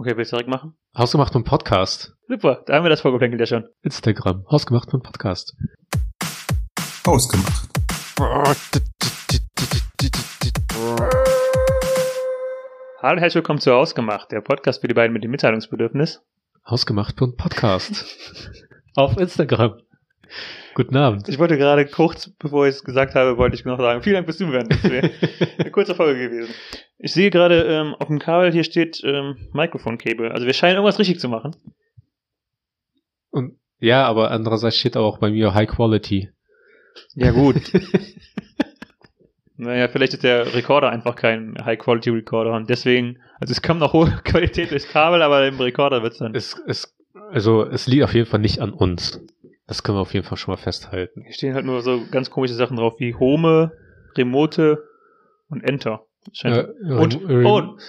Okay, willst du direkt machen? Hausgemacht und Podcast. Super, da haben wir das vorgeplänkelt ja schon. Instagram. Hausgemacht und Podcast. Ausgemacht. Hallo und herzlich willkommen zu Ausgemacht, der Podcast für die beiden mit dem Mitteilungsbedürfnis. Hausgemacht und Podcast. Auf Instagram. Guten Abend. Ich wollte gerade kurz, bevor ich es gesagt habe, wollte ich noch sagen, vielen Dank fürs Zuhören. Das wäre eine kurze Folge gewesen. Ich sehe gerade ähm, auf dem Kabel, hier steht ähm, Mikrofonkabel. Also wir scheinen irgendwas richtig zu machen. Und ja, aber andererseits steht auch bei mir High Quality. Ja gut. naja, vielleicht ist der Recorder einfach kein High-Quality-Recorder und deswegen, also es kommt noch hohe Qualität durchs Kabel, aber im Recorder wird's dann. Es, es, also es liegt auf jeden Fall nicht an uns. Das können wir auf jeden Fall schon mal festhalten. Hier stehen halt nur so ganz komische Sachen drauf wie Home, Remote und Enter. Äh, und, rem- und,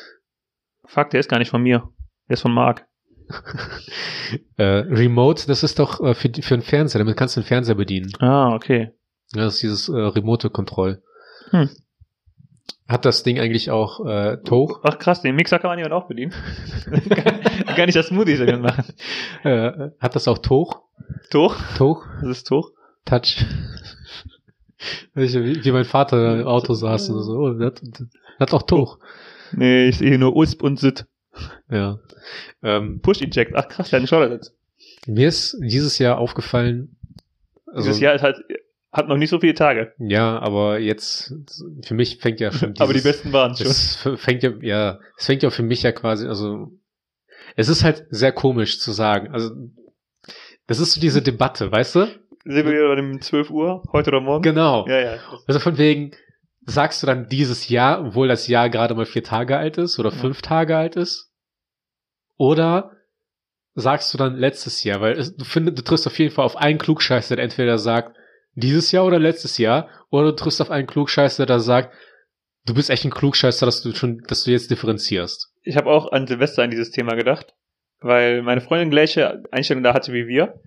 fuck, der ist gar nicht von mir. Der ist von Marc. äh, Remote, das ist doch äh, für, für einen Fernseher, damit kannst du den Fernseher bedienen. Ah, okay. Ja, das ist dieses äh, Remote-Kontroll. Hm. Hat das Ding eigentlich auch äh, Touch? Ach krass, den Mixer kann man jemand auch bedienen. kann, kann ich das Smoothies damit machen. Äh, hat das auch Touch? Tuch? Touch? Das ist Tuch. Touch. Wie, wie mein Vater im Auto saß und so. Oh, das, das hat auch Touch. Nee, ich sehe nur USP und SIT. Ja. Ähm, Push-Eject. Ach krass, der hat einen Schleudersitz. mir ist dieses Jahr aufgefallen, also, Dieses Jahr ist halt, hat noch nicht so viele Tage. ja, aber jetzt, für mich fängt ja schon dieses, aber die besten waren schon. Es fängt ja, ja, es fängt ja für mich ja quasi, also, es ist halt sehr komisch zu sagen. Also, das ist so diese Debatte, weißt du? Sind wir wieder um 12 Uhr, heute oder morgen? Genau. Ja, ja. Also von wegen, sagst du dann dieses Jahr, obwohl das Jahr gerade mal vier Tage alt ist oder Ja. fünf Tage alt ist? Oder sagst du dann letztes Jahr? Weil es, du findest, du triffst auf jeden Fall auf einen Klugscheißer, der entweder sagt, dieses Jahr oder letztes Jahr, oder du triffst auf einen Klugscheißer, der sagt, du bist echt ein Klugscheißer, dass du schon, dass du jetzt differenzierst. Ich habe auch an Silvester an dieses Thema gedacht, weil meine Freundin gleiche Einstellung da hatte wie wir.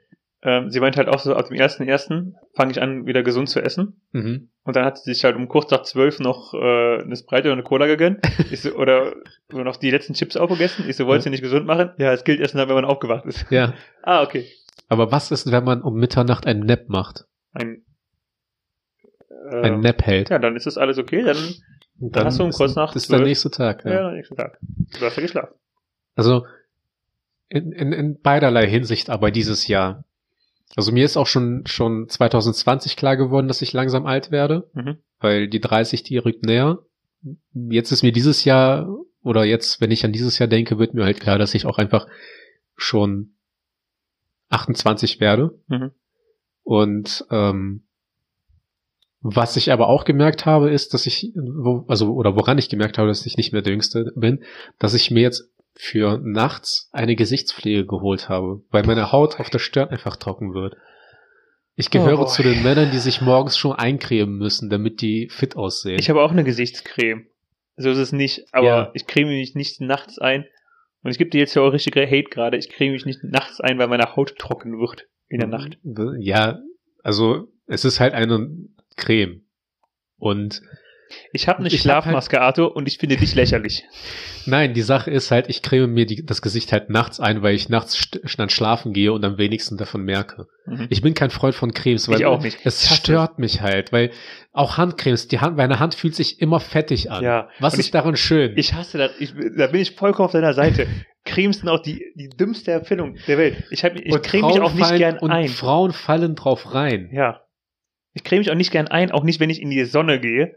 Ähm, sie meinte halt auch so, ab dem ersten ersten fange ich an, wieder gesund zu essen. Mhm. Und dann hat sie sich halt um kurz nach zwölf noch äh, eine Sprite oder eine Cola gegönnt. Ich so, oder, noch die letzten Chips aufgegessen. Ich so, wolltest du nicht gesund machen? Ja, es gilt erst dann, wenn man aufgewacht ist. Ja. Ah, okay. Aber was ist, wenn man um Mitternacht einen Nap macht? Ein, Einen ähm, Nap hält? Ja, dann ist das alles okay. Dann, dann hast du um ist- kurz nach Das ist der 12. nächste Tag. ja, Ja. ja nächsten Tag. Du hast ja geschlafen. Also in, in, in beiderlei Hinsicht aber dieses Jahr. Also mir ist auch schon schon 2020 klar geworden, dass ich langsam alt werde, Mhm. weil die 30, die rückt näher. Jetzt ist mir dieses Jahr oder jetzt, wenn ich an dieses Jahr denke, wird mir halt klar, dass ich auch einfach schon 28 werde. Mhm. Und ähm, was ich aber auch gemerkt habe, ist, dass ich, wo, also oder woran ich gemerkt habe, dass ich nicht mehr der Jüngste bin, dass ich mir jetzt für nachts eine Gesichtspflege geholt habe, weil meine Haut auf der Stirn einfach trocken wird. Ich gehöre Oh. zu den Männern, die sich morgens schon eincremen müssen, damit die fit aussehen. Ich habe auch eine Gesichtscreme. So ist es nicht, aber Ja. ich creme mich nicht nachts ein. Und es gibt dir jetzt ja auch richtig Hate gerade. Ich creme mich nicht nachts ein, weil meine Haut trocken wird in der Nacht. Ja, also es ist halt eine Creme. Und Ich habe eine Ich hab Schlafmaske, Arthur, und ich finde dich lächerlich. Nein, die Sache ist halt, ich creme mir die, das Gesicht halt nachts ein, weil ich nachts dann schlafen gehe und am wenigsten davon merke. Mhm. Ich bin kein Freund von Cremes, weil Ich auch nicht. es stört mich halt, weil auch Handcremes, die Hand, meine Hand fühlt sich immer fettig an. Ja, Was und ist ich- daran schön? Ich hasse das. Ich, da bin ich vollkommen auf deiner Seite. Cremes sind auch die, die dümmste Erfindung der Welt. Ich, hab, ich Und creme mich Frauen auch nicht gern und ein. Frauen fallen drauf rein. Ja. Ich creme mich auch nicht gern ein, auch nicht, wenn ich in die Sonne gehe.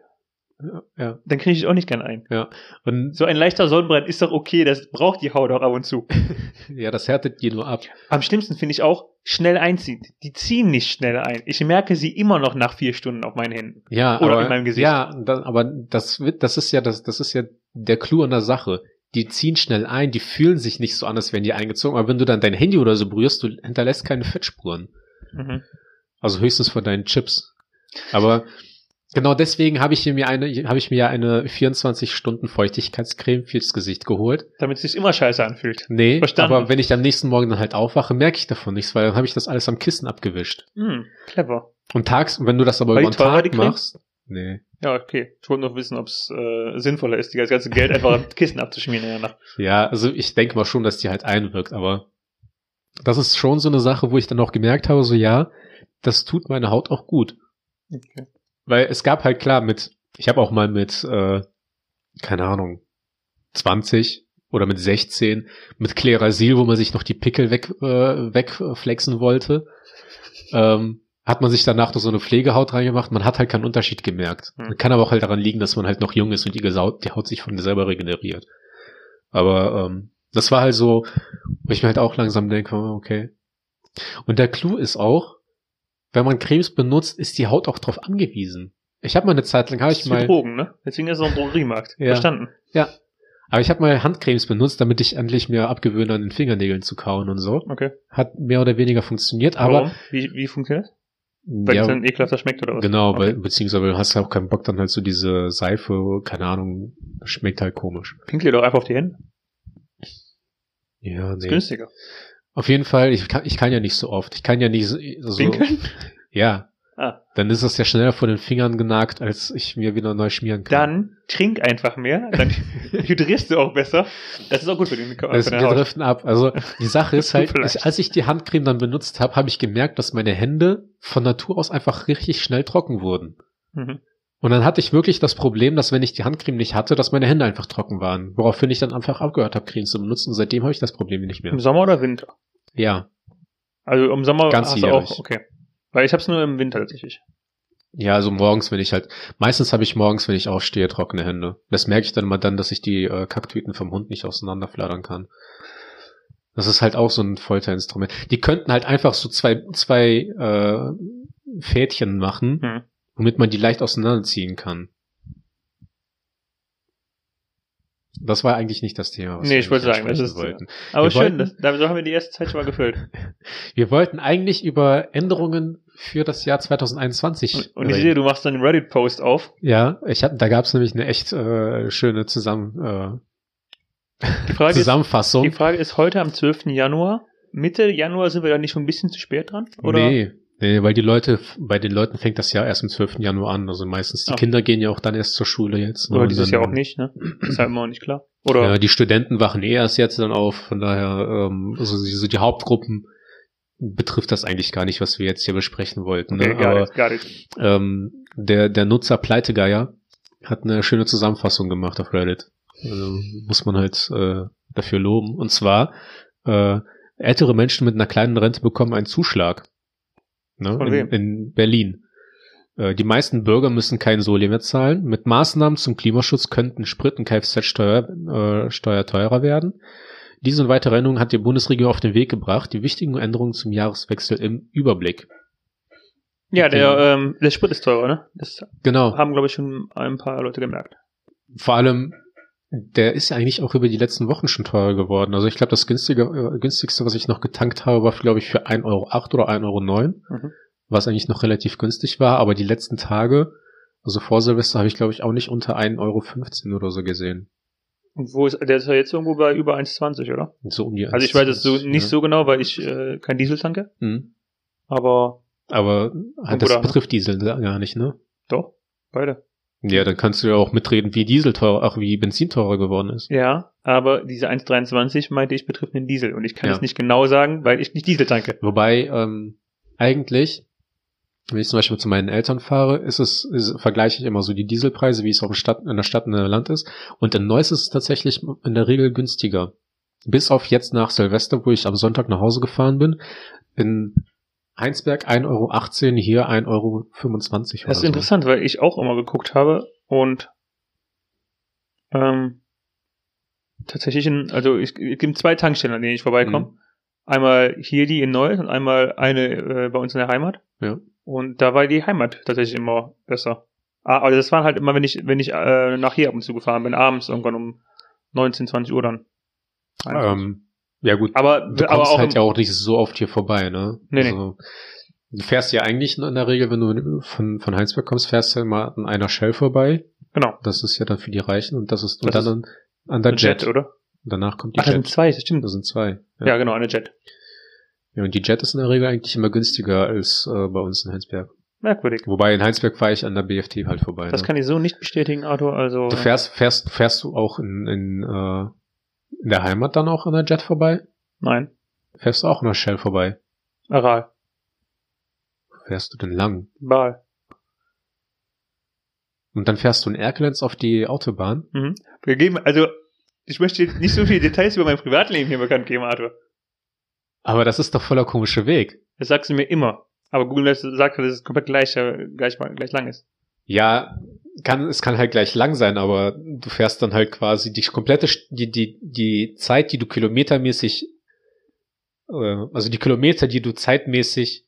Ja, Dann creme ich auch nicht gern ein. ja. Und So ein leichter Sonnenbrand ist doch okay, das braucht die Haut auch ab und zu. ja, das härtet die nur ab. Am schlimmsten finde ich auch, schnell einziehen. Die ziehen nicht schnell ein. Ich merke sie immer noch nach vier Stunden auf meinen Händen. Ja, Oder aber, in meinem Gesicht. Ja, da, aber das wird, das ist ja, das, das ist ja der Clou an der Sache. Die ziehen schnell ein, die fühlen sich nicht so an, als wären die eingezogen, aber wenn du dann dein Handy oder so berührst, du hinterlässt keine Fettspuren. Mhm. Also höchstens von deinen Chips. Aber genau deswegen habe ich mir eine, habe ich mir ja eine 24 Stunden Feuchtigkeitscreme fürs Gesicht geholt. Damit es sich immer scheiße anfühlt. Nee, Verstanden. aber wenn ich am nächsten Morgen dann halt aufwache, merke ich davon nichts, weil dann habe ich das alles am Kissen abgewischt. Hm, clever. Und tags, wenn du das aber War über den Tag machst, Nee. Ja, okay. Ich wollte noch wissen, ob es äh, sinnvoller ist, die das ganze Geld einfach am Kissen abzuschmieren danach. Ja, also ich denke mal schon, dass die halt einwirkt, aber das ist schon so eine Sache, wo ich dann auch gemerkt habe, so ja, das tut meine Haut auch gut. Okay. Weil es gab halt klar mit, ich habe auch mal mit, äh, keine Ahnung, 20 oder mit 16 mit Klerasil, wo man sich noch die Pickel weg, äh, wegflexen wollte, ähm, hat man sich danach noch so eine Pflegehaut reingemacht. Man hat halt keinen Unterschied gemerkt. Hm. Kann aber auch halt daran liegen, dass man halt noch jung ist und die, Haut, die Haut sich von selber regeneriert. Aber ähm, das war halt so, wo ich mir halt auch langsam denke, okay. Und der Clou ist auch, wenn man Cremes benutzt, ist die Haut auch drauf angewiesen. Ich habe mal eine Zeit lang, habe Das ich ist mal, Drogen, ne? Deswegen ist es auch ein Drogeriemarkt. Ja. Verstanden. aber ich habe mal Handcremes benutzt, damit ich endlich mir abgewöhne, an den Fingernägeln zu kauen und so. Okay. Hat mehr oder weniger funktioniert, aber Warum? Wie, wie funktioniert das? Weil ja, es dann ekelhafter schmeckt oder was? genau, Okay. weil, beziehungsweise du hast ja auch keinen Bock, dann halt so diese Seife, keine Ahnung, schmeckt halt komisch. Pinkelt ihr doch einfach auf die Hände. Ja, Ist nee. günstiger. Auf jeden Fall, ich kann, ich kann ja nicht so oft. Ich kann ja nicht so, Pinkeln? ja. Ah. Dann ist es ja schneller vor den Fingern genagt, als ich mir wieder neu schmieren kann. Dann trink einfach mehr, dann hydrierst du auch besser. Das ist auch gut für den Körper. Für wir driften ab. Also die Sache ist halt, ich, als ich die Handcreme dann benutzt habe, habe ich gemerkt, dass meine Hände von Natur aus einfach richtig schnell trocken wurden. Mhm. Und dann hatte ich wirklich das Problem, dass wenn ich die Handcreme nicht hatte, dass meine Hände einfach trocken waren. Woraufhin ich dann einfach aufgehört habe, Creme zu benutzen. Und seitdem habe ich das Problem nicht mehr. Im Sommer oder Winter? Ja. Also im Sommer hast du Ganzjährig. auch, okay. Weil ich hab's nur im Winter tatsächlich. Ja, also morgens, wenn ich halt, meistens habe ich morgens, wenn ich aufstehe, trockene Hände. Das merke ich dann mal dann, dass ich die äh, Kacktüten vom Hund nicht auseinanderflattern kann. Das ist halt auch so ein Folterinstrument. Die könnten halt einfach so zwei, zwei äh, Fädchen machen, Hm. Womit man die leicht auseinanderziehen kann. Das war eigentlich nicht das Thema. Nee, wir ich wollte sagen, das ist- wollten. Aber Wir schön, wollten- das, so haben wir die erste Zeit schon mal gefüllt. Wir wollten eigentlich über Änderungen für das Jahr 2021 Und, und ich sehe, du machst dann einen Reddit-Post auf. Ja, ich hab, da gab's nämlich eine echt äh, schöne Zusammen, Die äh, ist, Zusammenfassung. die Frage ist heute am 12. Januar. Mitte Januar sind wir da nicht schon ein bisschen zu spät dran? Oder? Nee, nee, weil die Leute, bei den Leuten fängt das Jahr erst am 12. Januar an. Also meistens die Ah. Kinder gehen ja auch dann erst zur Schule jetzt. ne, Oder dieses Jahr auch nicht, ne? Ist halt immer noch nicht klar. Oder? Ja, die Studenten wachen eh erst jetzt dann auf. Von daher, ähm, also diese, die Hauptgruppen betrifft das eigentlich gar nicht, was wir jetzt hier besprechen wollten. okay, ne? Aber it, got it. ähm, der, der Nutzer Pleitegeier hat eine schöne Zusammenfassung gemacht auf Reddit. Also, muss man halt äh, dafür loben. Und zwar, äh, ältere Menschen mit einer kleinen Rente bekommen einen Zuschlag. Ne? Von in, wem? in Berlin. Äh, Die meisten Bürger müssen kein Soli mehr zahlen. Mit Maßnahmen zum Klimaschutz könnten Sprit und Kfz-Steuer äh, Steuer teurer werden. Diese und weitere Änderungen hat die Bundesregierung auf den Weg gebracht. Die wichtigen Änderungen zum Jahreswechsel im Überblick. Ja, der, ähm, der Sprit ist teurer, ne? Das Genau. haben, glaube ich, schon ein paar Leute gemerkt. vor allem, der ist ja eigentlich auch über die letzten Wochen schon teurer geworden. Also ich glaube, das günstige, äh, günstigste, was ich noch getankt habe, war, glaube ich, für 1,08 Euro oder 1,09 Euro, Mhm. was eigentlich noch relativ günstig war. Aber die letzten Tage, also vor Silvester, habe ich, glaube ich, auch nicht unter 1,15 Euro oder so gesehen. Und wo ist, der ist ja jetzt irgendwo bei über 1,20, oder? So um die Also ich weiß es so 1,20, nicht ne? so genau, weil ich äh, kein Diesel tanke, Mhm. aber Aber halt, das betrifft Diesel gar nicht, ne? doch, beide. Ja, dann kannst du ja auch mitreden, wie Diesel teurer, auch wie Benzin teurer geworden ist. Ja, aber diese 1,23 meinte ich betrifft den Diesel und ich kann Ja. es nicht genau sagen, weil ich nicht Diesel tanke. Wobei, ähm, eigentlich, wenn ich zum Beispiel zu meinen Eltern fahre, ist es, ist, vergleiche ich immer so die Dieselpreise, wie es auch in, Stadt, in der Stadt und in der Land ist. Und in Neuss ist es tatsächlich in der Regel günstiger. Bis auf jetzt nach Silvester, wo ich am Sonntag nach Hause gefahren bin. In Heinsberg 1,18 Euro, hier 1,25 Euro. Das ist interessant, weil ich auch immer geguckt habe und ähm, tatsächlich, in, also ich, es gibt zwei Tankstellen, an denen ich vorbeikomme. Mhm. Einmal hier die in Neuss und einmal eine äh, bei uns in der Heimat. Ja. Und da war die Heimat tatsächlich immer besser. Ah, also das waren halt immer, wenn ich, wenn ich äh, nach hier ab und zu gefahren bin, abends irgendwann um 19, 20 Uhr dann. Ähm, ja gut, aber, du aber kommst auch halt ja auch nicht so oft hier vorbei, ne? Nee, nee. also, Du fährst ja eigentlich in der Regel, wenn du von, von Heinsberg kommst, fährst du ja mal an einer Shell vorbei. genau. Das ist ja dann für die Reichen und das ist und Das dann an, an der Jet. Jet, oder? Danach kommt die Ach, das sind Jet. zwei, das stimmt. Das sind zwei. Ja. genau, eine Jet. ja, und die Jet ist in der Regel eigentlich immer günstiger als äh, bei uns in Heinsberg. Merkwürdig. Wobei in Heinsberg fahre ich an der BFT halt vorbei. Das ne? kann ich so nicht bestätigen, Arthur. Also, Du fährst, fährst, fährst du auch in, in, äh, in der Heimat dann auch an der Jet vorbei? nein. Fährst du auch an der Shell vorbei? Aral. Fährst du denn lang? Baal. Und dann fährst du in Erkelenz auf die Autobahn? Mhm. Wir geben, also, ich möchte nicht so viele Details über mein Privatleben hier bekannt geben, Arthur. Aber das ist doch voller komischer Weg. Das sagst du mir immer. Aber Google Maps sagt, dass es komplett gleich, äh, gleich, gleich lang ist. Ja, kann, es kann halt gleich lang sein, aber du fährst dann halt quasi die komplette, die, die, die Zeit, die du kilometermäßig, äh, also die Kilometer, die du zeitmäßig,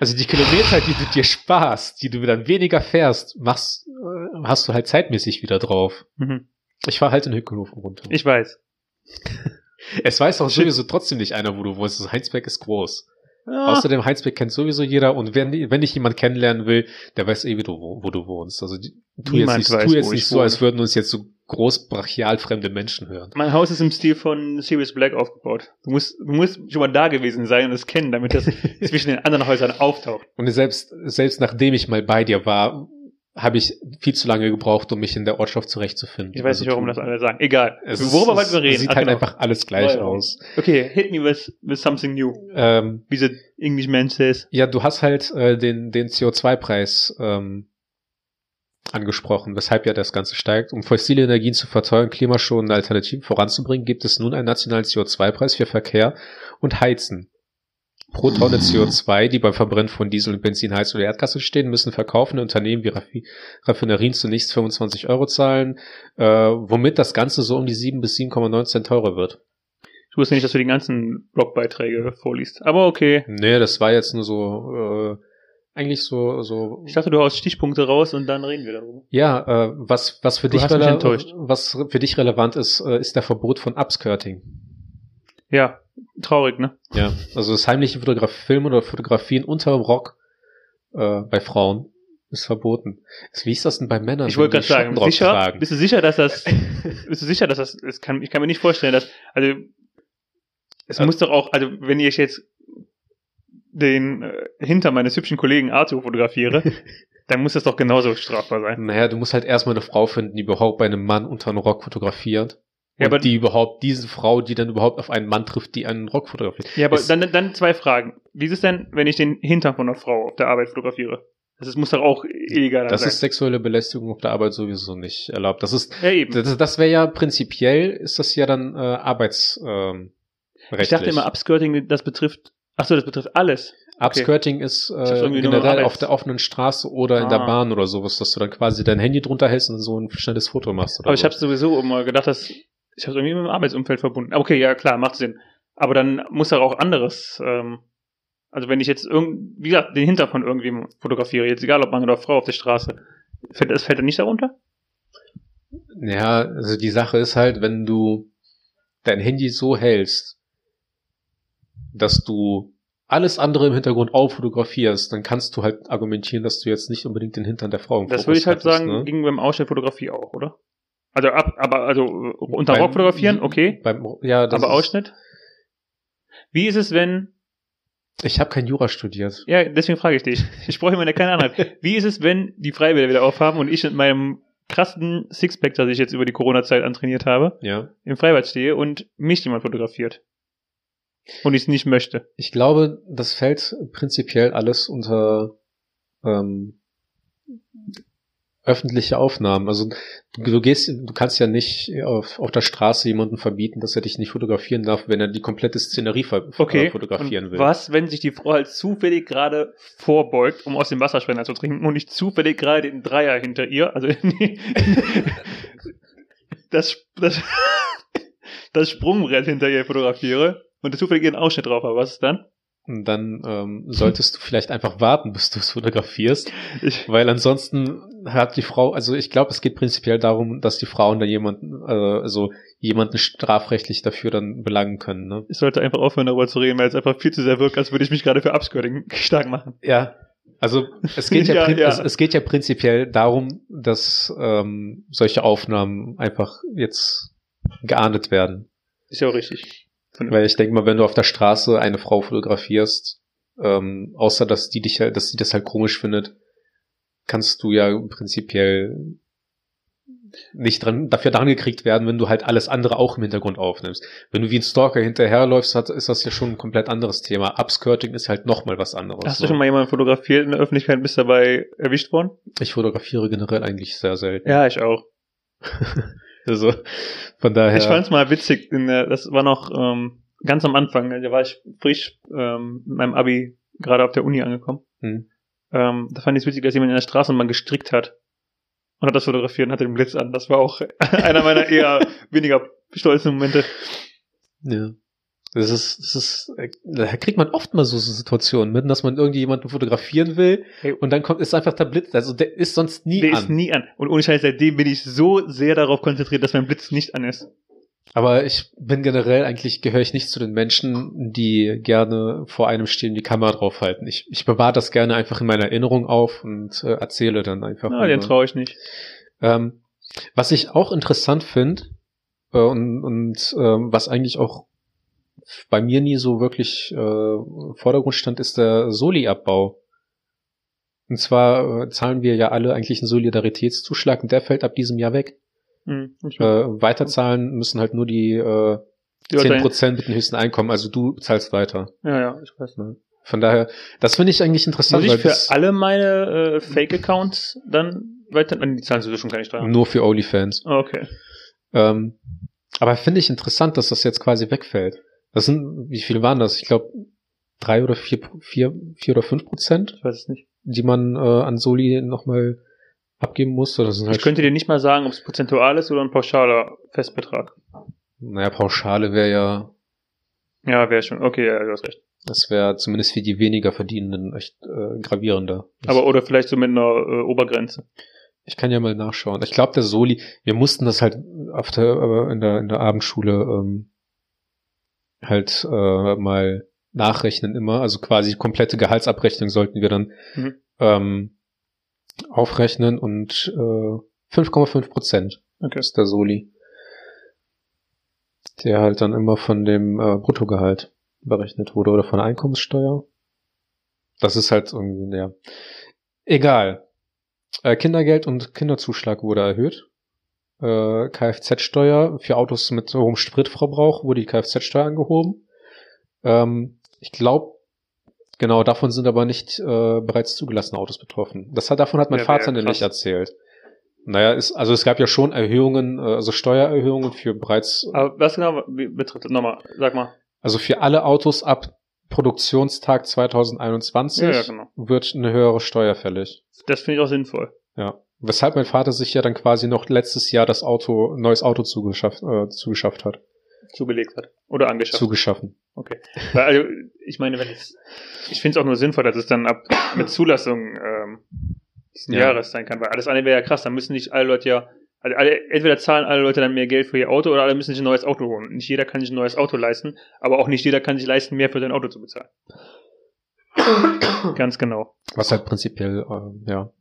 also die Kilometer, die du dir sparst, die du dann weniger fährst, machst, äh, hast du halt zeitmäßig wieder drauf. Mhm. Ich fahr halt in Hückenhofen runter. Ich weiß. es weiß auch sowieso trotzdem nicht einer, wo du wohnst. Das Heinsberg ist groß. Ah, Außerdem Heinsberg kennt sowieso jeder und wenn, wenn dich jemand kennenlernen will, der weiß eh, wie du, wo, wo du wohnst. Also tu jetzt Niemand nicht, weiß, tu jetzt nicht ich so, wohne. als würden uns jetzt so groß brachial fremde Menschen hören. mein Haus ist im Stil von Sirius Black aufgebaut. Du musst, du musst schon mal da gewesen sein und es kennen, damit das zwischen den anderen Häusern auftaucht. Und selbst, selbst nachdem ich mal bei dir war, habe ich viel zu lange gebraucht, um mich in der Ortschaft zurechtzufinden. Ich weiß Also nicht, warum das alle sagen. Egal. Es Worüber wollten wir reden? Sieht Ach, halt genau. einfach alles gleich Ja, ja. aus. Okay, hit me with, with something new. Ähm, Wie the English man says. Ja, du hast halt äh, den, den CO2-Preis ähm, angesprochen, weshalb ja das Ganze steigt. Um fossile Energien zu verteuern, klimaschonende Alternativen voranzubringen, gibt es nun einen nationalen CO2-Preis für Verkehr und Heizen. Pro Tonne CO2, die beim Verbrennen von Diesel und Benzin, Heiz oder Erdgas entstehen, müssen verkaufende Unternehmen wie Raffi Raffinerien zunächst 25 Euro zahlen, äh, womit das Ganze so um die 7 bis 7,9 Cent teurer wird. Ich wusste nicht, dass du die ganzen Blogbeiträge vorliest. Aber okay. Nee, das war jetzt nur so, äh, eigentlich so, so Ich dachte, du haust Stichpunkte raus und dann reden wir darüber. Ja, äh, was, was für Du dich was für dich relevant ist, äh, ist der Verbot von Upskirting. Ja, traurig, ne? Ja, also das heimliche Fotograf Filmen oder Fotografien unter dem Rock äh, bei Frauen ist verboten. Wie ist das denn bei Männern? Ich wollte gerade sagen, sicher, tragen? bist du sicher, dass das, bist du sicher, dass das, es kann, ich kann mir nicht vorstellen, dass, also, es Ja. muss doch auch, also, wenn ich jetzt den äh, hinter meines hübschen Kollegen Arthur fotografiere, dann muss das doch genauso strafbar sein. Naja, du musst halt erstmal eine Frau finden, die überhaupt bei einem Mann unter einem Rock fotografiert. Ja, und aber- die überhaupt, diese Frau, die dann überhaupt auf einen Mann trifft, die einen Rock fotografiert. Ja, aber dann, dann zwei Fragen. Wie ist es denn, wenn ich den Hintern von einer Frau auf der Arbeit fotografiere? Das ist, muss doch auch illegal Das sein. ist sexuelle Belästigung auf der Arbeit sowieso nicht erlaubt. Das ist ja, eben. Das, das wäre ja prinzipiell, ist das ja dann äh, Arbeits ähm, ich dachte immer, Upskirting, das betrifft, ach so, das betrifft alles. Upskirting ist hab's äh, generell auf der offenen Straße oder in der Ah. Bahn oder sowas, dass du dann quasi dein Handy drunter hältst und so ein schnelles Foto machst. Oder Aber ich so. habe sowieso immer gedacht, dass ich habe irgendwie mit dem Arbeitsumfeld verbunden. Okay, ja klar, macht Sinn. Aber dann muss doch auch anderes. Ähm, also wenn ich jetzt irgend, wie gesagt, den Hinter von irgendwem fotografiere, jetzt egal ob Mann oder Frau auf der Straße, fällt das fällt dann nicht darunter? Ja, also die Sache ist halt, wenn du dein Handy so hältst, dass du alles andere im Hintergrund auch fotografierst, dann kannst du halt argumentieren, dass du jetzt nicht unbedingt den Hintern der Frau im Das Fokus würde ich halt hattest, sagen, ne? ging beim Ausschnittfotografie auch, oder? Also ab, aber also äh, unter Beim- Rock fotografieren, okay. Beim, ja, das Aber ist, Ausschnitt? Wie ist es, wenn Ich habe kein Jura studiert. Ja, deswegen frage ich dich. Ich brauche immer keine Anhalt. Wie ist es, wenn die Freibäder wieder aufhaben und ich mit meinem krassen Sixpack, das ich jetzt über die Corona-Zeit antrainiert habe, Ja. im Freibad stehe und mich jemand fotografiert? Und ich es nicht möchte. Ich glaube, das fällt prinzipiell alles unter ähm, öffentliche Aufnahmen. Also du, gehst, du kannst ja nicht auf, auf der Straße jemanden verbieten, dass er dich nicht fotografieren darf, wenn er die komplette Szenerie Okay. fotografieren und will. Was, wenn sich die Frau halt zufällig gerade vorbeugt, um aus dem Wasserspender zu trinken und ich zufällig gerade den Dreier hinter ihr, also das, das, das Sprungbrett hinter ihr fotografiere und zufällig ihren Ausschnitt drauf habe. Was ist dann? Und dann ähm, solltest du vielleicht einfach warten, bis du es fotografierst, Ich, weil ansonsten hat die Frau, also ich glaube, es geht prinzipiell darum, dass die Frauen da jemanden, äh, also jemanden strafrechtlich dafür dann belangen können. Ne? ich sollte einfach aufhören, darüber zu reden, weil es einfach viel zu sehr wirkt, als würde ich mich gerade für Upskirting stark machen. Ja. Also es geht ja, Ja, ja. Es, es geht ja prinzipiell darum, dass ähm, solche Aufnahmen einfach jetzt geahndet werden. Ist ja auch richtig. Weil ich denke mal, wenn du auf der Straße eine Frau fotografierst, ähm, außer dass die dich halt, dass sie das halt komisch findet, kannst du ja prinzipiell nicht dran, dafür dran gekriegt werden, wenn du halt alles andere auch im Hintergrund aufnimmst. Wenn du wie ein Stalker hinterherläufst, hat, ist das ja schon ein komplett anderes Thema. Upskirting ist halt nochmal was anderes. Hast du schon mal jemanden fotografiert in der Öffentlichkeit, bist dabei erwischt worden? Ich fotografiere generell eigentlich sehr selten. Ja, ich auch. also, von daher. Ich fand's mal witzig, der, das war noch ähm, ganz am Anfang, da war ich frisch ähm, mit meinem Abi gerade auf der Uni angekommen. Hm. Ähm, da fand ich es witzig, dass jemand in der Straßenbahn gestrickt hat und hat das fotografiert und hatte den Blitz an. Das war auch einer meiner eher weniger stolzen Momente. Ja. Das ist, das ist, da kriegt man oft mal so Situationen mit, dass man irgendwie jemanden fotografieren will Hey. und dann kommt, ist einfach der Blitz, also der ist sonst nie Der an. ist nie an. Und ohne Scheiß, seitdem bin ich so sehr darauf konzentriert, dass mein Blitz nicht an ist. Aber ich bin generell eigentlich, gehöre ich nicht zu den Menschen, die gerne vor einem stehen, die Kamera draufhalten. Ich, ich bewahre das gerne einfach in meiner Erinnerung auf und äh, erzähle dann einfach. Na, den traue ich nicht. Ähm, was ich auch interessant finde äh, und, und ähm, was eigentlich auch bei mir nie so wirklich äh, Vordergrund stand, ist der Soli-Abbau. Und zwar äh, zahlen wir ja alle eigentlich einen Solidaritätszuschlag und der fällt ab diesem Jahr weg. Hm, ich- Äh, weiterzahlen müssen halt nur die äh, die Leute- 10% mit dem höchsten Einkommen, also du zahlst weiter. Ja, ja, ich weiß. Von daher, das finde ich eigentlich interessant. Muss ich für alle meine äh, Fake-Accounts dann weiter, Nein, die zahlen sowieso schon gar nicht dran. nur für OnlyFans. Okay. Ähm, aber finde ich interessant, dass das jetzt quasi wegfällt. Das sind, wie viele waren das? Ich glaube, drei oder vier, vier, vier oder fünf Prozent, Ich weiß es nicht. die man äh, an Soli nochmal abgeben muss. Oder das halt, Ich könnte dir nicht mal sagen, ob es prozentual ist oder ein pauschaler Festbetrag. naja, Pauschale wäre ja, Ja, wäre schon. Okay, ja, du hast recht. das wäre zumindest für die weniger Verdienenden echt äh, gravierender. Aber oder vielleicht so mit einer äh, Obergrenze. Ich kann ja mal nachschauen. Ich glaube, der Soli, wir mussten das halt auf der, äh, in der, in der Abendschule ähm, halt äh, mal nachrechnen immer. Also quasi komplette Gehaltsabrechnung sollten wir dann Mhm. ähm, aufrechnen und äh, 5,5 Prozent Okay. ist der Soli. Der halt dann immer von dem äh, Bruttogehalt berechnet wurde oder von der Einkommenssteuer. Das ist halt irgendwie, ja. Egal. Äh, Kindergeld und Kinderzuschlag wurde erhöht. Äh, Kfz-Steuer für Autos mit hohem Spritverbrauch wurde die Kfz-Steuer angehoben. Ähm, ich glaube, genau davon sind aber nicht äh, bereits zugelassene Autos betroffen. Das hat, davon hat mein Ja, Vater nämlich erzählt. Naja, ist, also es gab ja schon Erhöhungen, äh, also Steuererhöhungen für bereits, Aber was genau betrifft? Nochmal, sag mal. also für alle Autos ab Produktionstag 2021 Ja, ja, genau. wird eine höhere Steuer fällig. Das finde ich auch sinnvoll. Ja. Weshalb mein Vater sich ja dann quasi noch letztes Jahr das Auto, ein neues Auto zugeschafft, äh, zugeschafft hat. Zugelegt hat. Oder angeschafft. Zugeschaffen. Okay. Weil, also, ich meine, wenn es, ich finde es auch nur sinnvoll, dass es dann ab mit Zulassung ähm, diesen Ja. Jahres sein kann, weil alles andere wäre ja krass, dann müssen nicht alle Leute ja, also alle, entweder zahlen alle Leute dann mehr Geld für ihr Auto oder alle müssen sich ein neues Auto holen. Nicht jeder kann sich ein neues Auto leisten, aber auch nicht jeder kann sich leisten, mehr für sein Auto zu bezahlen. Ganz genau. Was halt prinzipiell, äh, ja.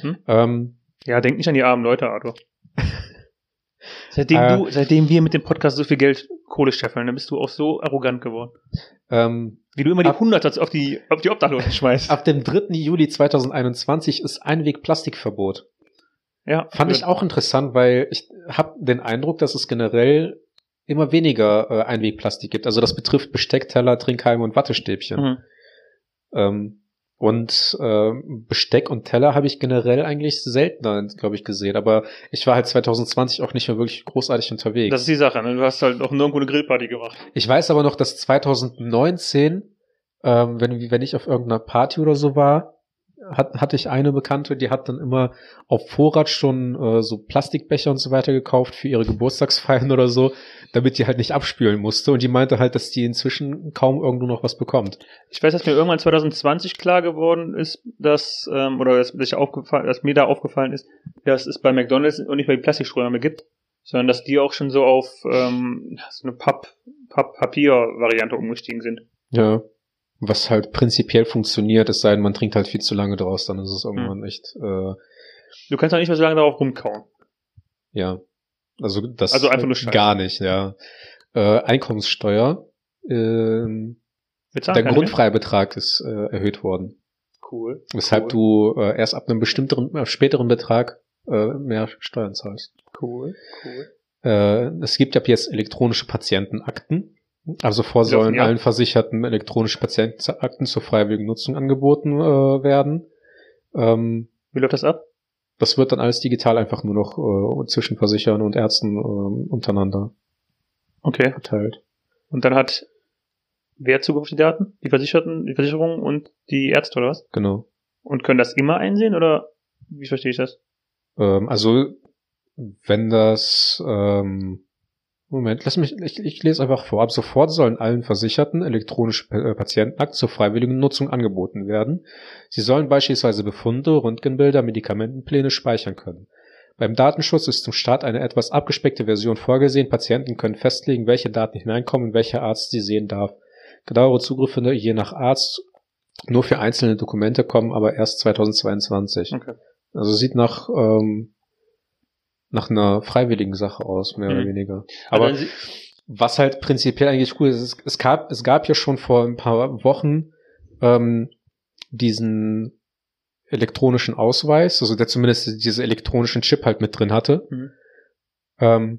Hm? Ähm, Ja, denk nicht an die armen Leute, Arthur. Seitdem Äh. du, seitdem wir mit dem Podcast so viel Geld Kohle scheffeln, dann bist du auch so arrogant geworden. ähm, Wie du immer die Ab- 100 auf die, auf die Obdachlosen schmeißt. ab dem 3. Juli 2021 ist Einweg-Plastikverbot. ja, Fand ich auch interessant, weil ich habe den Eindruck, dass es generell immer weniger äh, Einwegplastik gibt. Also das betrifft Besteckteller, Trinkhalme und Wattestäbchen. Mhm. Ähm, und äh, Besteck und Teller habe ich generell eigentlich seltener, glaube ich, gesehen. Aber ich war halt 2020 auch nicht mehr wirklich großartig unterwegs. Das ist die Sache, ne? Du hast halt auch nirgendwo eine Grillparty gemacht. ich weiß aber noch, dass 2019, ähm, wenn, wenn ich auf irgendeiner Party oder so war, hat, hatte ich eine Bekannte, die hat dann immer auf Vorrat schon äh, so Plastikbecher und so weiter gekauft für ihre Geburtstagsfeiern oder so, damit die halt nicht abspülen musste. Und die meinte halt, dass die inzwischen kaum irgendwo noch was bekommt. Ich weiß, dass mir irgendwann 2020 klar geworden ist, dass, ähm, oder dass, dass, aufgefallen, dass mir da aufgefallen ist, dass es bei McDonalds und nicht mehr die Plastikströme mehr gibt, sondern dass die auch schon so auf ähm, so eine Papp, Papp Papier-Variante umgestiegen sind. Ja. Was halt prinzipiell funktioniert, es sei denn, man trinkt halt viel zu lange draus, dann ist es irgendwann echt, äh, Du kannst auch nicht mehr so lange darauf rumkauen. ja. Also das Also einfach nur Scheiße. gar nicht, ja. Äh, Einkommenssteuer Bezahlen Der Grundfreibetrag ist äh, erhöht worden. Cool. Weshalb cool. du äh, erst ab einem bestimmten, äh, späteren Betrag äh, mehr Steuern zahlst. Cool, cool. Äh, es gibt ab jetzt elektronische Patientenakten. Also vor sollen ja. allen Versicherten elektronische Patientenakten zur freiwilligen Nutzung angeboten äh, werden. Ähm, Wie läuft das ab? das wird dann alles digital einfach nur noch äh, zwischen Versichern und Ärzten äh, untereinander Okay. verteilt. Und dann hat wer Zugriff auf die Daten? Die Versicherten, die Versicherung und die Ärzte oder was? Genau. Und können das immer einsehen oder wie verstehe ich das? Ähm, also wenn das ähm, Moment, lass mich, ich, ich lese einfach vor. Ab sofort sollen allen Versicherten elektronische äh, Patientenakt zur freiwilligen Nutzung angeboten werden. Sie sollen beispielsweise Befunde, Röntgenbilder, Medikamentenpläne speichern können. Beim Datenschutz ist zum Start eine etwas abgespeckte Version vorgesehen. Patienten können festlegen, welche Daten hineinkommen und welcher Arzt sie sehen darf. Genauere Zugriffe je nach Arzt nur für einzelne Dokumente kommen aber erst 2022. Okay. Also sieht nach ähm, nach einer freiwilligen Sache aus, mehr oder Mhm. weniger. Aber Also, was halt prinzipiell eigentlich cool ist, es, es gab es gab ja schon vor ein paar Wochen ähm, diesen elektronischen Ausweis, also der zumindest diese elektronischen Chip halt mit drin hatte. Mhm. Ähm,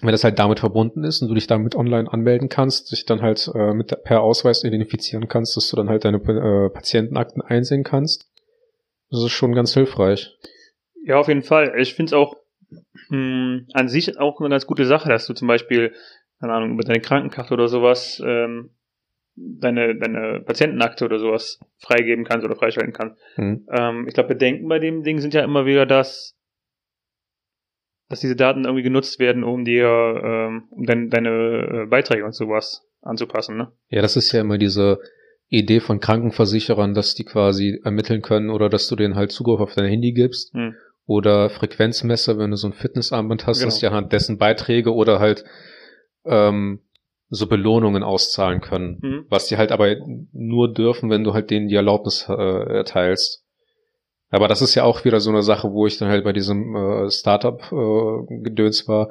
wenn das halt damit verbunden ist und du dich damit online anmelden kannst, dich dann halt äh, mit per Ausweis identifizieren kannst, dass du dann halt deine äh, Patientenakten einsehen kannst. Das ist schon ganz hilfreich. Ja, auf jeden Fall. Ich finde es auch mh, an sich auch eine ganz gute Sache, dass du zum Beispiel, keine Ahnung, über deine Krankenkarte oder sowas ähm, deine, deine Patientenakte oder sowas freigeben kannst oder freischalten kannst. Mhm. Ähm, ich glaube, Bedenken bei dem Ding sind ja immer wieder, dass, dass diese Daten irgendwie genutzt werden, um dir, ähm, um dein, deine äh, Beiträge und sowas anzupassen, ne? Ja, das ist ja immer diese Idee von Krankenversicherern, dass die quasi ermitteln können oder dass du denen halt Zugriff auf dein Handy gibst. Hm. Oder Frequenzmesser, wenn du so ein Fitnessarmband hast, Genau. dass die anhand dessen Beiträge oder halt ähm, so Belohnungen auszahlen können. Mhm. Was die halt aber nur dürfen, wenn du halt denen die Erlaubnis äh, erteilst. Aber das ist ja auch wieder so eine Sache, wo ich dann halt bei diesem äh, Startup-Gedöns war,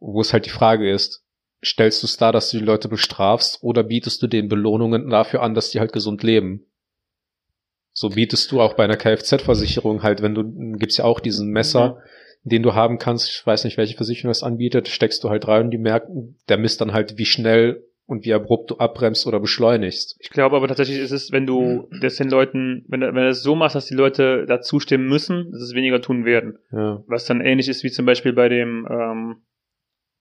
wo es halt die Frage ist, stellst du es da, dass du die Leute bestrafst oder bietest du denen Belohnungen dafür an, dass die halt gesund leben? So bietest du auch bei einer Kfz-Versicherung halt, wenn du, gibt's ja auch diesen Messer, den du haben kannst, ich weiß nicht, welche Versicherung das anbietet, steckst du halt rein und die merken, der misst dann halt, wie schnell und wie abrupt du abbremst oder beschleunigst. Ich glaube aber tatsächlich ist es, wenn du das den Leuten, wenn, du- wenn du es so machst, dass die Leute da zustimmen müssen, dass es weniger tun werden. Ja. Was dann ähnlich ist wie zum Beispiel bei dem ähm,